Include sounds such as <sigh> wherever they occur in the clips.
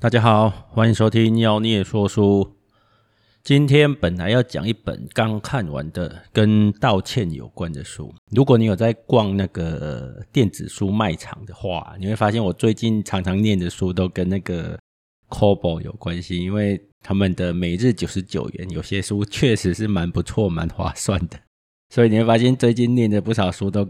大家好，欢迎收听妖孽说书。今天本来要讲一本刚看完的跟道歉有关的书。如果你有在逛那个电子书卖场的话，你会发现我最近常常念的书都跟那个 Kobo 有关系，因为他们的每日九十九元，有些书确实是蛮不错、蛮划算的。所以你会发现最近念的不少书都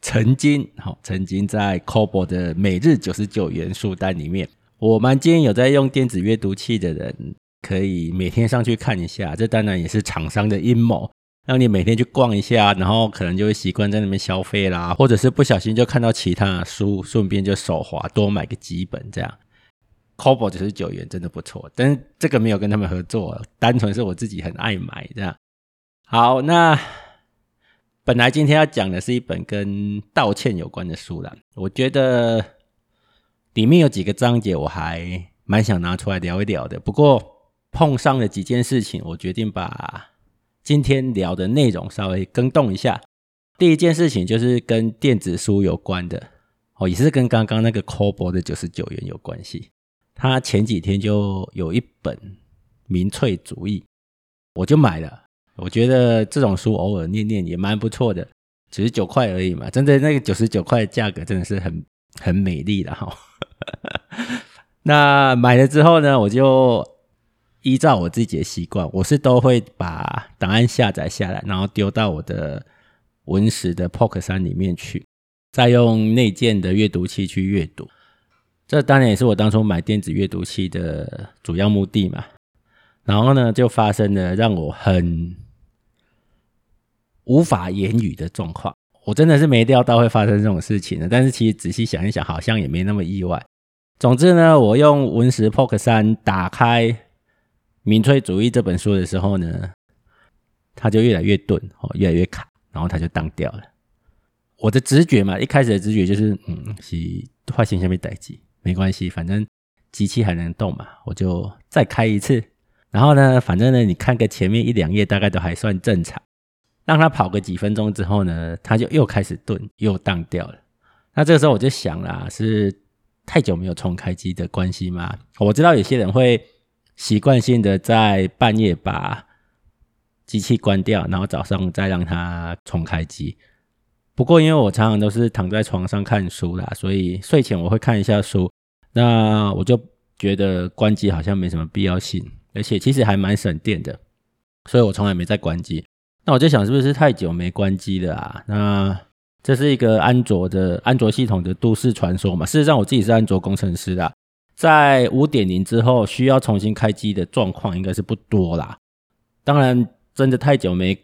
曾经好曾经在 Kobo 的每日九十九元书单里面。我蛮建议有在用电子阅读器的人，可以每天上去看一下。这当然也是厂商的阴谋，让你每天去逛一下，然后可能就会习惯在那边消费啦，或者是不小心就看到其他的书，顺便就手滑多买个几本这样。Kobo 九十九元真的不错，但是这个没有跟他们合作，单纯是我自己很爱买这样。好，那本来今天要讲的是一本跟道歉有关的书啦，我觉得。里面有几个章节我还蛮想拿出来聊一聊的，不过碰上了几件事情，我决定把今天聊的内容稍微更动一下。第一件事情就是跟电子书有关的，哦，也是跟刚刚那个 c o b o 的九十九元有关系。他前几天就有一本《民粹主义》，我就买了。我觉得这种书偶尔念念也蛮不错的，九十九块而已嘛，真的那个九十九块价格真的是很很美丽的哈。<laughs> 那买了之后呢，我就依照我自己的习惯，我是都会把档案下载下来，然后丢到我的文石的 POCK 3里面去，再用内建的阅读器去阅读。这当然也是我当初买电子阅读器的主要目的嘛。然后呢，就发生了让我很无法言语的状况。我真的是没料到会发生这种事情的，但是其实仔细想一想，好像也没那么意外。总之呢，我用文石 Pocket 3打开《民粹主义》这本书的时候呢，它就越来越钝，哦，越来越卡，然后它就当掉了。我的直觉嘛，一开始的直觉就是，嗯，是坏心下面待机，没关系，反正机器还能动嘛，我就再开一次。然后呢，反正呢，你看个前面一两页，大概都还算正常。让它跑个几分钟之后呢，它就又开始顿，又当掉了。那这个时候我就想啦，是太久没有重开机的关系吗？我知道有些人会习惯性的在半夜把机器关掉，然后早上再让它重开机。不过因为我常常都是躺在床上看书啦，所以睡前我会看一下书。那我就觉得关机好像没什么必要性，而且其实还蛮省电的，所以我从来没再关机。那我就想，是不是太久没关机了啊？那这是一个安卓的安卓系统的都市传说嘛？事实上，我自己是安卓工程师啦，在五点零之后需要重新开机的状况应该是不多啦。当然，真的太久没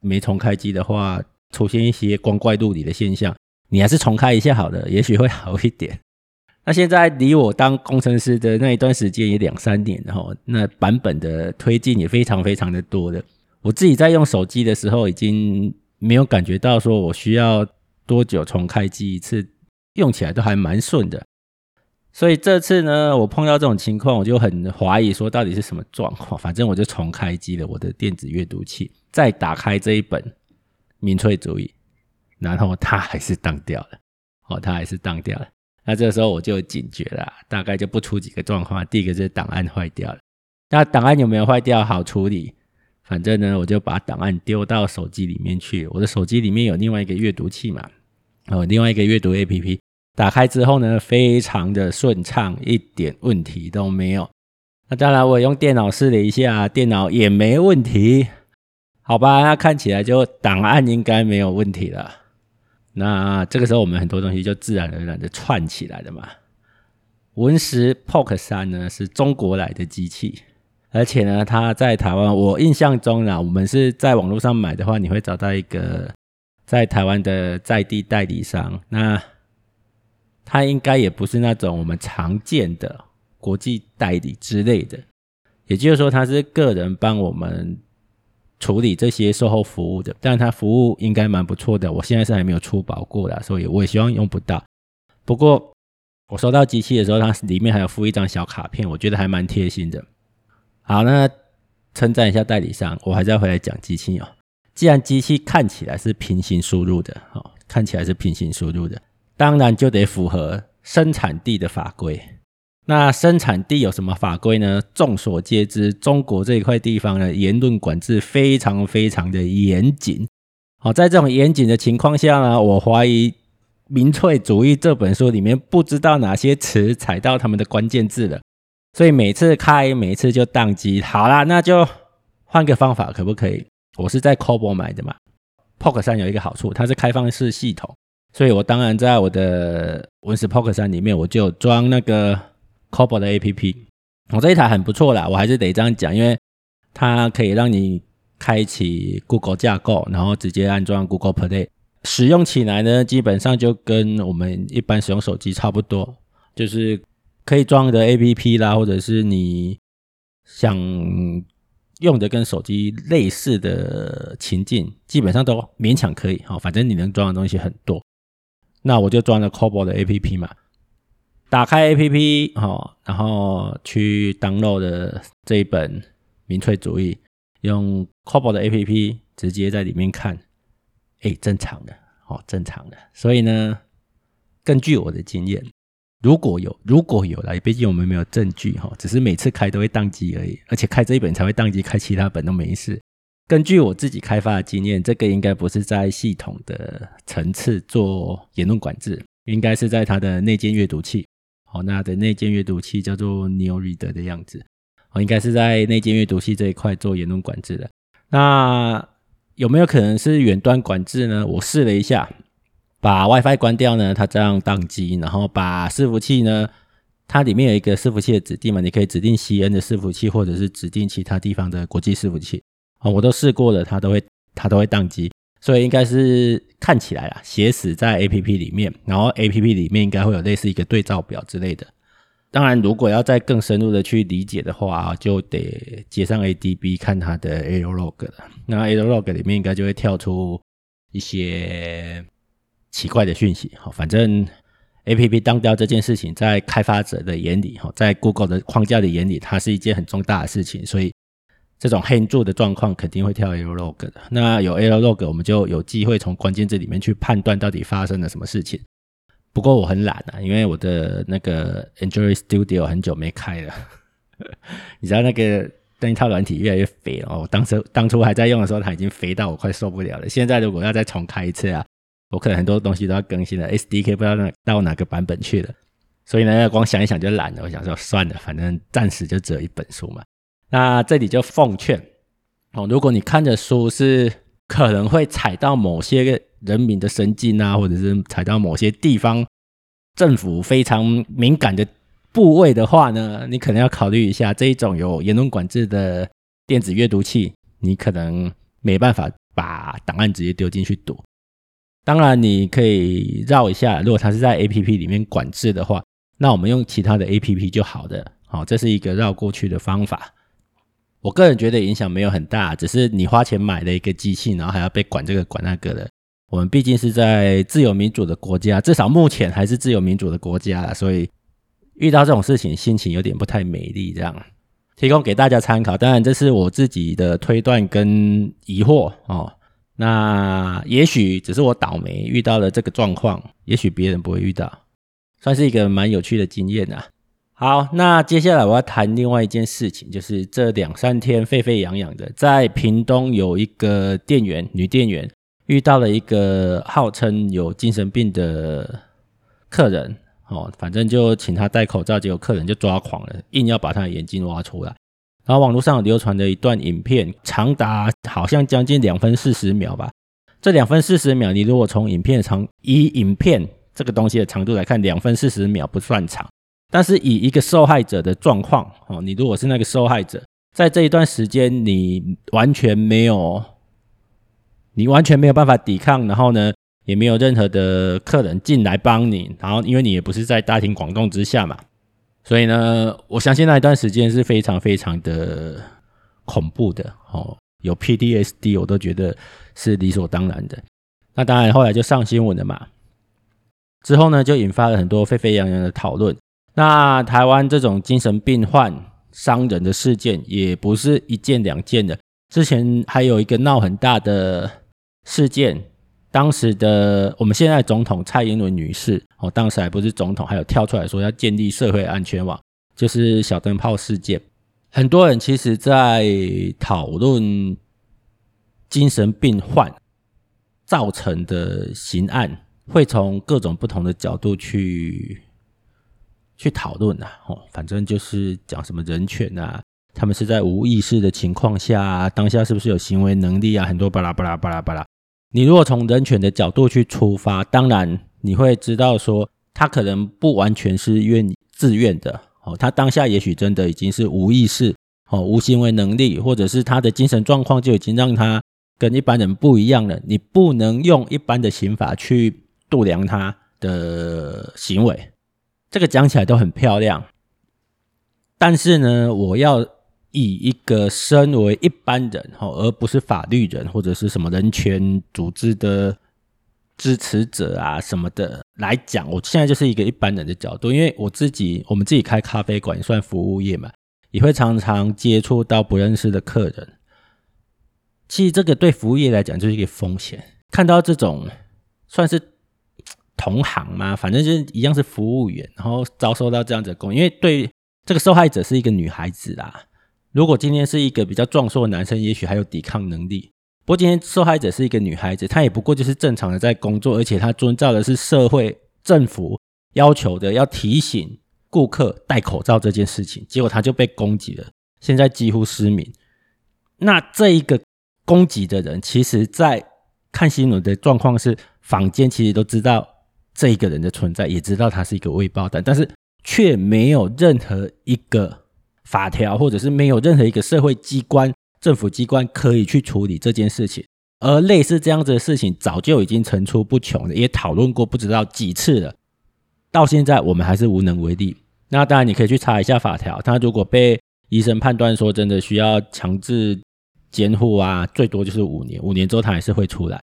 没重开机的话，出现一些光怪陆离的现象，你还是重开一下好了，也许会好一点。<laughs> 那现在离我当工程师的那一段时间也两三年，然后那版本的推进也非常非常的多的。我自己在用手机的时候，已经没有感觉到说我需要多久重开机一次，用起来都还蛮顺的。所以这次呢，我碰到这种情况，我就很怀疑说到底是什么状况。反正我就重开机了我的电子阅读器，再打开这一本《民粹主义》，然后它还是当掉了。哦，它还是当掉了。那这时候我就警觉了，大概就不出几个状况。第一个就是档案坏掉了。那档案有没有坏掉？好处理。反正呢，我就把档案丢到手机里面去。我的手机里面有另外一个阅读器嘛，哦，另外一个阅读 APP，打开之后呢，非常的顺畅，一点问题都没有。那当然，我用电脑试了一下，电脑也没问题。好吧，那看起来就档案应该没有问题了。那这个时候，我们很多东西就自然而然的串起来了嘛。文石 POCK 3呢，是中国来的机器。而且呢，他在台湾，我印象中呢，我们是在网络上买的话，你会找到一个在台湾的在地代理商。那他应该也不是那种我们常见的国际代理之类的，也就是说，他是个人帮我们处理这些售后服务的。但他服务应该蛮不错的，我现在是还没有出保过的，所以我也希望用不到。不过我收到机器的时候，它里面还有附一张小卡片，我觉得还蛮贴心的。好，那称赞一下代理商，我还是要回来讲机器哦。既然机器看起来是平行输入的，哦，看起来是平行输入的，当然就得符合生产地的法规。那生产地有什么法规呢？众所皆知，中国这一块地方呢，言论管制非常非常的严谨。好，在这种严谨的情况下呢，我怀疑《民粹主义》这本书里面不知道哪些词踩到他们的关键字了，所以每次开，每次就宕机。好啦，那就换个方法，可不可以？我是在 Kobo 买的嘛 Pocket 三有一个好处，它是开放式系统，所以我当然在我的 Win10 POC 三里面，我就装那个。Kobo 的 APP，我这一台很不错啦，我还是得这样讲，因为它可以让你开启 Google 架构，然后直接安装 Google Play，使用起来呢，基本上就跟我们一般使用手机差不多，就是可以装的 APP 啦，或者是你想用的跟手机类似的情境，基本上都勉强可以，哦，反正你能装的东西很多，那我就装了 c o b o 的 APP 嘛。打开 APP 哦，然后去 download 的这一本《民粹主义》，用 c o b o 的 APP 直接在里面看，哎，正常的哦，正常的。所以呢，根据我的经验，如果有如果有来，毕竟我们没有证据哈，只是每次开都会宕机而已，而且开这一本才会宕机，开其他本都没事。根据我自己开发的经验，这个应该不是在系统的层次做言论管制，应该是在它的内建阅读器。好，那的内建阅读器叫做 NeoReader 的样子，哦，应该是在内建阅读器这一块做言论管制的。那有没有可能是远端管制呢？我试了一下，把 WiFi 关掉呢，它这样宕机，然后把伺服器呢，它里面有一个伺服器的指定嘛，你可以指定 CN 的伺服器，或者是指定其他地方的国际伺服器。哦，我都试过了，它都会它都会宕机。所以应该是看起来啊，写死在 APP 里面，然后 APP 里面应该会有类似一个对照表之类的。当然，如果要再更深入的去理解的话，就得接上 ADB 看它的 Aerolog 了。那 Aerolog 里面应该就会跳出一些奇怪的讯息。哈，反正 APP 当掉这件事情，在开发者的眼里，哈，在 Google 的框架的眼里，它是一件很重大的事情，所以。这种 hang 住的状况肯定会跳 error log 的。那有 Aerolog，我们就有机会从关键字里面去判断到底发生了什么事情。不过我很懒啊，因为我的那个 Android Studio 很久没开了。<laughs> 你知道那个那一套软体越来越肥了。我当时当初还在用的时候，它已经肥到我快受不了了。现在如果要再重开一次啊，我可能很多东西都要更新了，SDK 不知道到哪个版本去了。所以呢，光想一想就懒了。我想说算了，反正暂时就只有一本书嘛。那这里就奉劝哦，如果你看的书是可能会踩到某些人民的神经啊，或者是踩到某些地方政府非常敏感的部位的话呢，你可能要考虑一下这一种有言论管制的电子阅读器，你可能没办法把档案直接丢进去读。当然，你可以绕一下，如果它是在 APP 里面管制的话，那我们用其他的 APP 就好的。好，这是一个绕过去的方法。我个人觉得影响没有很大，只是你花钱买了一个机器，然后还要被管这个管那个的。我们毕竟是在自由民主的国家，至少目前还是自由民主的国家，所以遇到这种事情心情有点不太美丽。这样提供给大家参考，当然这是我自己的推断跟疑惑哦。那也许只是我倒霉遇到了这个状况，也许别人不会遇到，算是一个蛮有趣的经验啊。好，那接下来我要谈另外一件事情，就是这两三天沸沸扬扬的，在屏东有一个店员，女店员遇到了一个号称有精神病的客人，哦，反正就请他戴口罩，结果客人就抓狂了，硬要把他的眼睛挖出来。然后网络上流传的一段影片，长达好像将近两分四十秒吧。这两分四十秒，你如果从影片长，以影片这个东西的长度来看，两分四十秒不算长。但是以一个受害者的状况，哦，你如果是那个受害者，在这一段时间你完全没有，你完全没有办法抵抗，然后呢，也没有任何的客人进来帮你，然后因为你也不是在大庭广众之下嘛，所以呢，我相信那一段时间是非常非常的恐怖的，哦，有 PTSD 我都觉得是理所当然的。那当然后来就上新闻了嘛，之后呢，就引发了很多沸沸扬扬的讨论。那台湾这种精神病患伤人的事件也不是一件两件的，之前还有一个闹很大的事件，当时的我们现在总统蔡英文女士哦，当时还不是总统，还有跳出来说要建立社会安全网，就是小灯泡事件。很多人其实，在讨论精神病患造成的刑案，会从各种不同的角度去去讨论啊。哦，反正就是讲什么人权啊，他们是在无意识的情况下，当下是不是有行为能力啊？很多巴拉巴拉巴拉巴拉。你如果从人权的角度去出发，当然你会知道说，他可能不完全是愿自愿的。哦，他当下也许真的已经是无意识，哦，无行为能力，或者是他的精神状况就已经让他跟一般人不一样了。你不能用一般的刑法去度量他的行为，这个讲起来都很漂亮。但是呢，我要以一个身为一般人，哦，而不是法律人或者是什么人权组织的。支持者啊什么的来讲，我现在就是一个一般人的角度，因为我自己我们自己开咖啡馆，算服务业嘛，也会常常接触到不认识的客人。其实这个对服务业来讲就是一个风险。看到这种算是同行嘛，反正就是一样是服务员，然后遭受到这样子的攻，因为对这个受害者是一个女孩子啦。如果今天是一个比较壮硕的男生，也许还有抵抗能力。不过今天受害者是一个女孩子，她也不过就是正常的在工作，而且她遵照的是社会政府要求的，要提醒顾客戴口罩这件事情，结果她就被攻击了，现在几乎失明。那这一个攻击的人，其实在看新闻的状况是，坊间其实都知道这一个人的存在，也知道他是一个未爆弹，但是却没有任何一个法条，或者是没有任何一个社会机关。政府机关可以去处理这件事情，而类似这样子的事情早就已经层出不穷了，也讨论过不知道几次了。到现在我们还是无能为力。那当然你可以去查一下法条，他如果被医生判断说真的需要强制监护啊，最多就是五年，五年之后他还是会出来。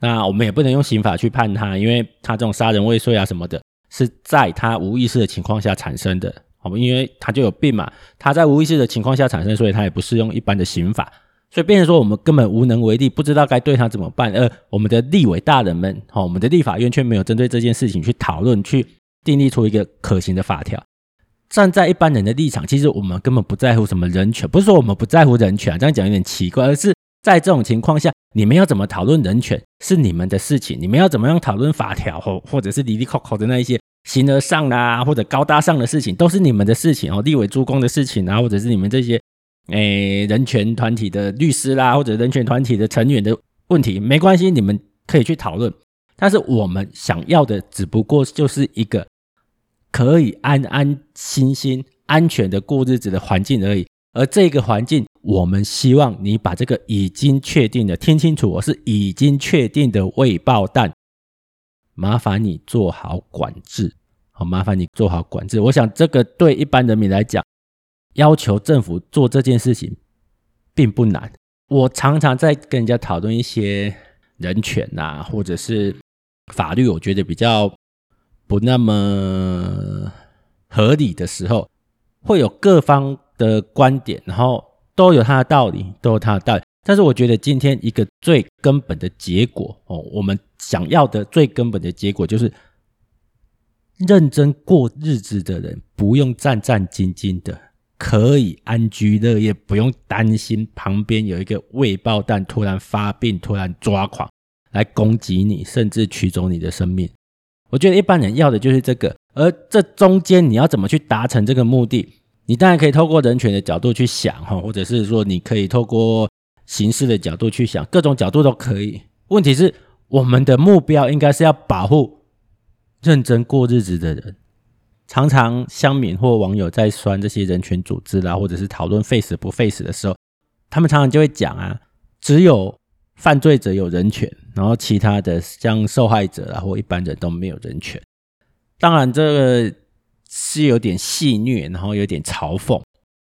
那我们也不能用刑法去判他，因为他这种杀人未遂啊什么的，是在他无意识的情况下产生的。因为他就有病嘛，他在无意识的情况下产生，所以他也不适用一般的刑法，所以变成说我们根本无能为力，不知道该对他怎么办。而我们的立委大人们，哈，我们的立法院却没有针对这件事情去讨论，去订立出一个可行的法条。站在一般人的立场，其实我们根本不在乎什么人权，不是说我们不在乎人权，这样讲有点奇怪，而是在这种情况下，你们要怎么讨论人权是你们的事情，你们要怎么样讨论法条或或者是哩哩抠抠的那一些。形而上啦，或者高大上的事情，都是你们的事情哦。立委诸公的事情啊，或者是你们这些诶、人权团体的律师啦，或者人权团体的成员的问题，没关系，你们可以去讨论。但是我们想要的，只不过就是一个可以安安心心、安全的过日子的环境而已。而这个环境，我们希望你把这个已经确定的，听清楚，我是已经确定的未爆弹。麻烦你做好管制，好，麻烦你做好管制。我想这个对一般人民来讲，要求政府做这件事情并不难。我常常在跟人家讨论一些人权啊，或者是法律，我觉得比较不那么合理的时候，会有各方的观点，然后都有他的道理，都有他的道理。但是我觉得今天一个最根本的结果哦，我们想要的最根本的结果就是认真过日子的人不用战战兢兢的，可以安居乐业，不用担心旁边有一个未爆弹突然发病、突然抓狂来攻击你，甚至取走你的生命。我觉得一般人要的就是这个，而这中间你要怎么去达成这个目的？你当然可以透过人权的角度去想哈，或者是说你可以透过。形式的角度去想，各种角度都可以。问题是，我们的目标应该是要保护认真过日子的人。常常乡民或网友在酸这些人权组织啦，或者是讨论 face 不 face 的时候，他们常常就会讲啊，只有犯罪者有人权，然后其他的像受害者啊或一般人都没有人权。当然，这个是有点戏谑，然后有点嘲讽。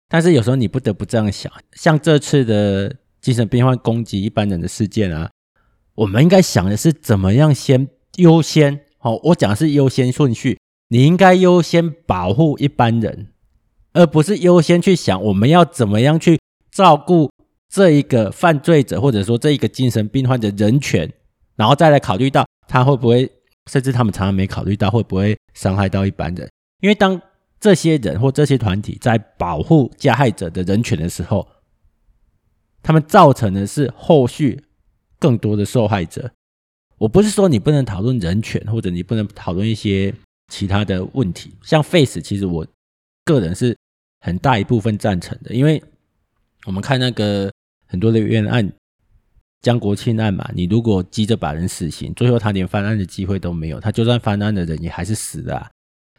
但是有时候你不得不这样想，像这次的。精神病患攻击一般人的事件啊，我们应该想的是怎么样先优先？好，我讲的是优先顺序。你应该优先保护一般人，而不是优先去想我们要怎么样去照顾这一个犯罪者，或者说这一个精神病患的人权，然后再来考虑到他会不会，甚至他们常常没考虑到会不会伤害到一般人。因为当这些人或这些团体在保护加害者的人权的时候，他们造成的是后续更多的受害者。我不是说你不能讨论人权，或者你不能讨论一些其他的问题。像 Face，其实我个人是很大一部分赞成的，因为我们看那个很多的冤案，江国庆案嘛，你如果急着把人死刑，最后他连翻案的机会都没有，他就算翻案的人也还是死了。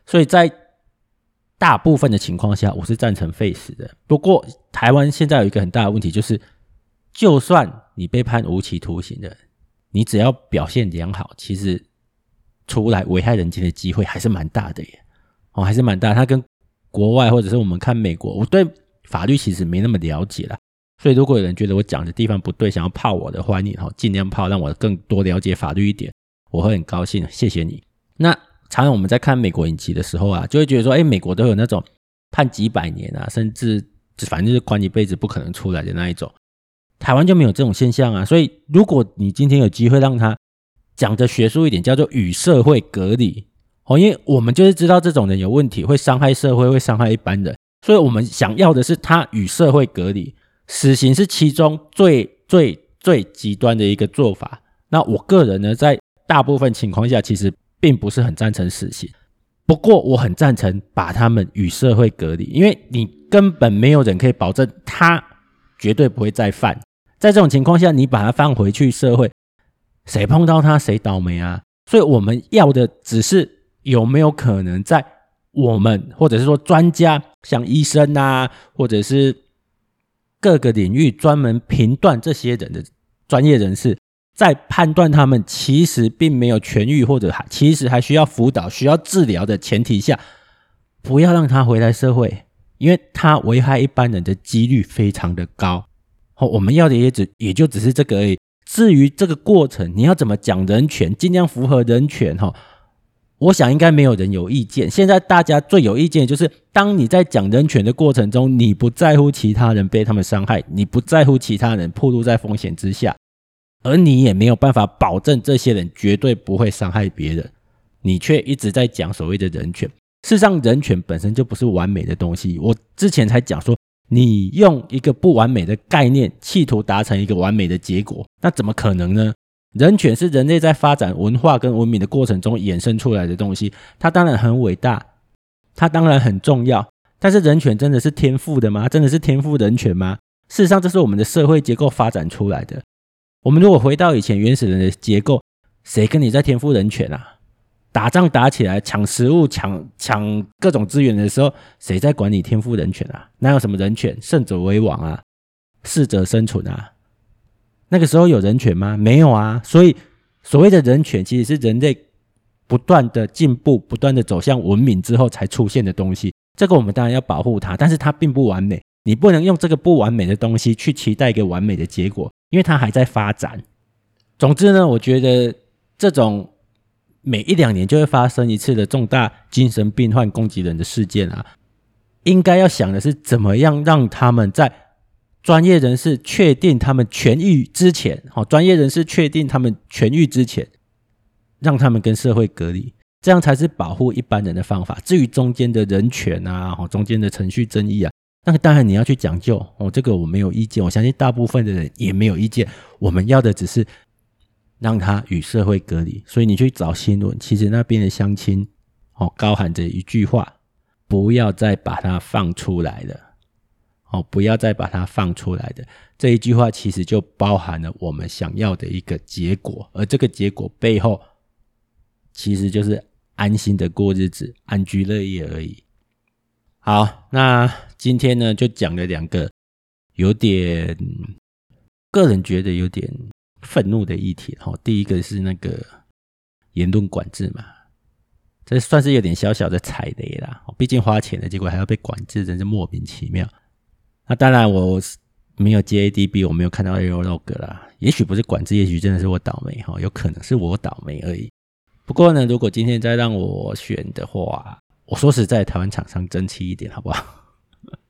所以在大部分的情况下，我是赞成 Face 的。不过台湾现在有一个很大的问题，就是就算你被判无期徒刑的。你只要表现良好，其实出来危害人间的机会还是蛮大的耶，哦，还是蛮大。他跟国外或者是我们看美国，我对法律其实没那么了解啦。所以如果有人觉得我讲的地方不对，想要泡我的，欢迎哈，尽量泡，让我更多了解法律一点，我会很高兴，谢谢你。那常常我们在看美国影集的时候啊，就会觉得说，哎，美国都有那种判几百年啊，甚至反正就是关一辈子不可能出来的那一种。台湾就没有这种现象啊，所以如果你今天有机会让他讲的学术一点，叫做与社会隔离哦，因为我们就是知道这种人有问题，会伤害社会，会伤害一般人，所以我们想要的是他与社会隔离。死刑是其中最最最极端的一个做法。那我个人呢，在大部分情况下，其实并不是很赞成死刑，不过我很赞成把他们与社会隔离，因为你根本没有人可以保证他绝对不会再犯。在这种情况下，你把他放回去社会，谁碰到他谁倒霉啊？所以我们要的只是有没有可能在我们或者是说专家，像医生啊，或者是各个领域专门评断这些人的专业人士，在判断他们其实并没有痊愈，或者还其实还需要辅导、需要治疗的前提下，不要让他回来社会，因为他危害一般人的几率非常的高。哦，我们要的也只也就只是这个而已。至于这个过程，你要怎么讲人权，尽量符合人权哈。我想应该没有人有意见。现在大家最有意见就是，当你在讲人权的过程中，你不在乎其他人被他们伤害，你不在乎其他人暴露在风险之下，而你也没有办法保证这些人绝对不会伤害别人，你却一直在讲所谓的人权。事实上，人权本身就不是完美的东西。我之前才讲说。你用一个不完美的概念，企图达成一个完美的结果，那怎么可能呢？人权是人类在发展文化跟文明的过程中衍生出来的东西，它当然很伟大，它当然很重要。但是人权真的是天赋的吗？真的是天赋人权吗？事实上，这是我们的社会结构发展出来的。我们如果回到以前原始人的结构，谁跟你在天赋人权啊？打仗打起来，抢食物、抢抢各种资源的时候，谁在管理天赋人权啊？哪有什么人权？胜者为王啊，适者生存啊。那个时候有人权吗？没有啊。所以所谓的人权，其实是人类不断的进步、不断的走向文明之后才出现的东西。这个我们当然要保护它，但是它并不完美。你不能用这个不完美的东西去期待一个完美的结果，因为它还在发展。总之呢，我觉得这种。每一两年就会发生一次的重大精神病患攻击人的事件啊，应该要想的是怎么样让他们在专业人士确定他们痊愈之前，好，专业人士确定他们痊愈之前，让他们跟社会隔离，这样才是保护一般人的方法。至于中间的人权啊，中间的程序争议啊，那个当然你要去讲究哦，这个我没有意见，我相信大部分的人也没有意见。我们要的只是。让他与社会隔离，所以你去找新闻，其实那边的乡亲哦，高喊着一句话：不要再把它放出来了，哦，不要再把它放出来的这一句话，其实就包含了我们想要的一个结果，而这个结果背后，其实就是安心的过日子，安居乐业而已。好，那今天呢，就讲了两个有点，个人觉得有点。愤怒的议题，哈，第一个是那个言论管制嘛，这算是有点小小的踩雷啦。毕竟花钱的结果还要被管制，真是莫名其妙。那当然我没有接 ADB，我没有看到 Aerolog 啦。也许不是管制，也许真的是我倒霉哈，有可能是我倒霉而已。不过呢，如果今天再让我选的话，我说实在，台湾厂商争气一点好不好？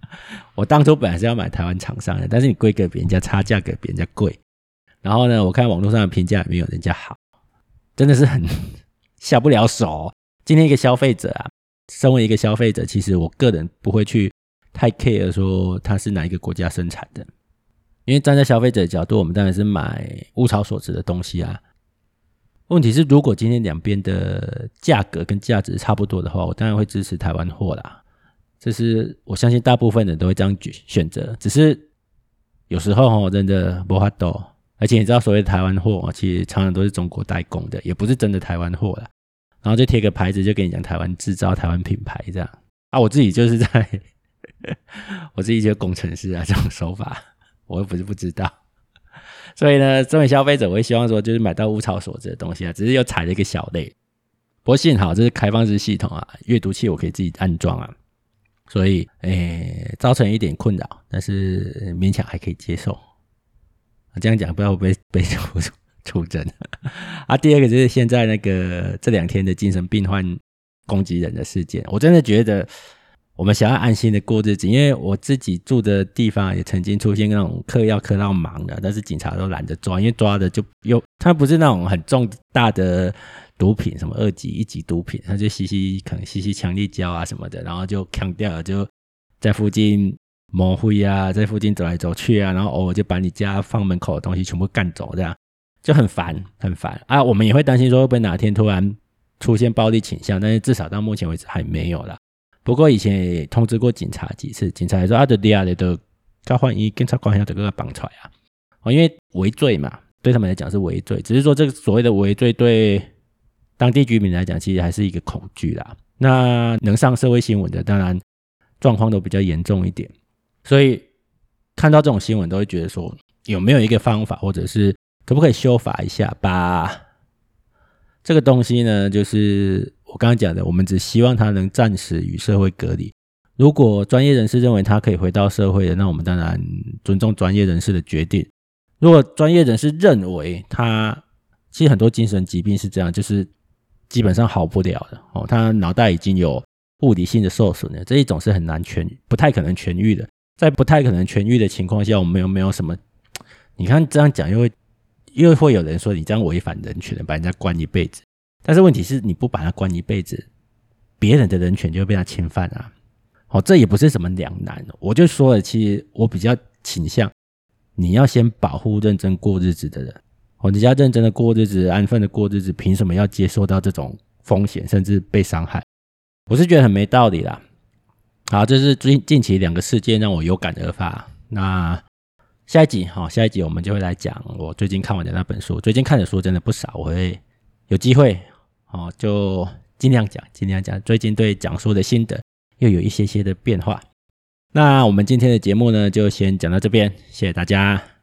<laughs> 我当初本来是要买台湾厂商的，但是你规格比人家差，价格比人家贵。然后呢，我看网络上的评价也没有人家好，真的是很 <laughs> 下不了手。今天一个消费者啊，身为一个消费者，其实我个人不会去太 care 说它是哪一个国家生产的，因为站在消费者的角度，我们当然是买物超所值的东西啊。问题是，如果今天两边的价格跟价值差不多的话，我当然会支持台湾货啦。这是我相信大部分人都会这样选择。只是有时候哈，真的没办法，而且你知道，所谓台湾货，其实常常都是中国代工的，也不是真的台湾货啦。然后就贴个牌子，就跟你讲台湾制造、台湾品牌这样啊。我自己就是在，我自己就是工程师啊，这种手法我又不是不知道。所以呢，作为消费者，我会希望说，就是买到物超所值的东西啊，只是又踩了一个小雷。不过幸好这是开放式系统啊，阅读器我可以自己安装啊，所以诶、造成一点困扰，但是勉强还可以接受。这样讲不要被被出出征啊？第二个就是现在那个这两天的精神病患攻击人的事件，我真的觉得。我们想要安心的过日子，因为我自己住的地方也曾经出现那种嗑药嗑到盲的，但是警察都懒得抓，因为抓的就又他不是那种很重大的毒品，什么二级、一级毒品，他就吸吸可能吸吸强力胶啊什么的，然后就嗑掉了，就在附近抹灰啊，在附近走来走去啊，然后偶尔就把你家放门口的东西全部干走，这样就很烦很烦啊。我们也会担心说会不会哪天突然出现暴力倾向，但是至少到目前为止还没有啦。不过以前也通知过警察几次，警察也说啊，德利亚的都交换一警察官要这个绑出来啊，哦，因为违罪嘛，对他们来讲是违罪，只是说这个所谓的违罪对当地居民来讲，其实还是一个恐惧啦。那能上社会新闻的，当然状况都比较严重一点，所以看到这种新闻都会觉得说，有没有一个方法，或者是可不可以修法一下，把这个东西呢，就是。我刚刚讲的，我们只希望他能暂时与社会隔离。如果专业人士认为他可以回到社会的，那我们当然尊重专业人士的决定。如果专业人士认为他，其实很多精神疾病是这样，就是基本上好不了的哦，他脑袋已经有物理性的受损了，这一种是很难痊，不太可能痊愈的。在不太可能痊愈的情况下，我们有没有什么？你看这样讲，又会又会有人说你这样违反人权，把人家关一辈子。但是问题是，你不把他关一辈子，别人的人权就会被他侵犯啊！哦，这也不是什么两难。我就说了，其实我比较倾向，你要先保护认真过日子的人。哦，你要认真的过日子，安分的过日子，凭什么要接受到这种风险，甚至被伤害？我是觉得很没道理啦。好，这是最近期两个事件让我有感而发。那下一集，好，下一集我们就会来讲我最近看完的那本书。最近看的书真的不少，我会有机会。哦，就尽量讲，尽量讲。最近对讲书的心得又有一些些的变化。那我们今天的节目呢，就先讲到这边，谢谢大家。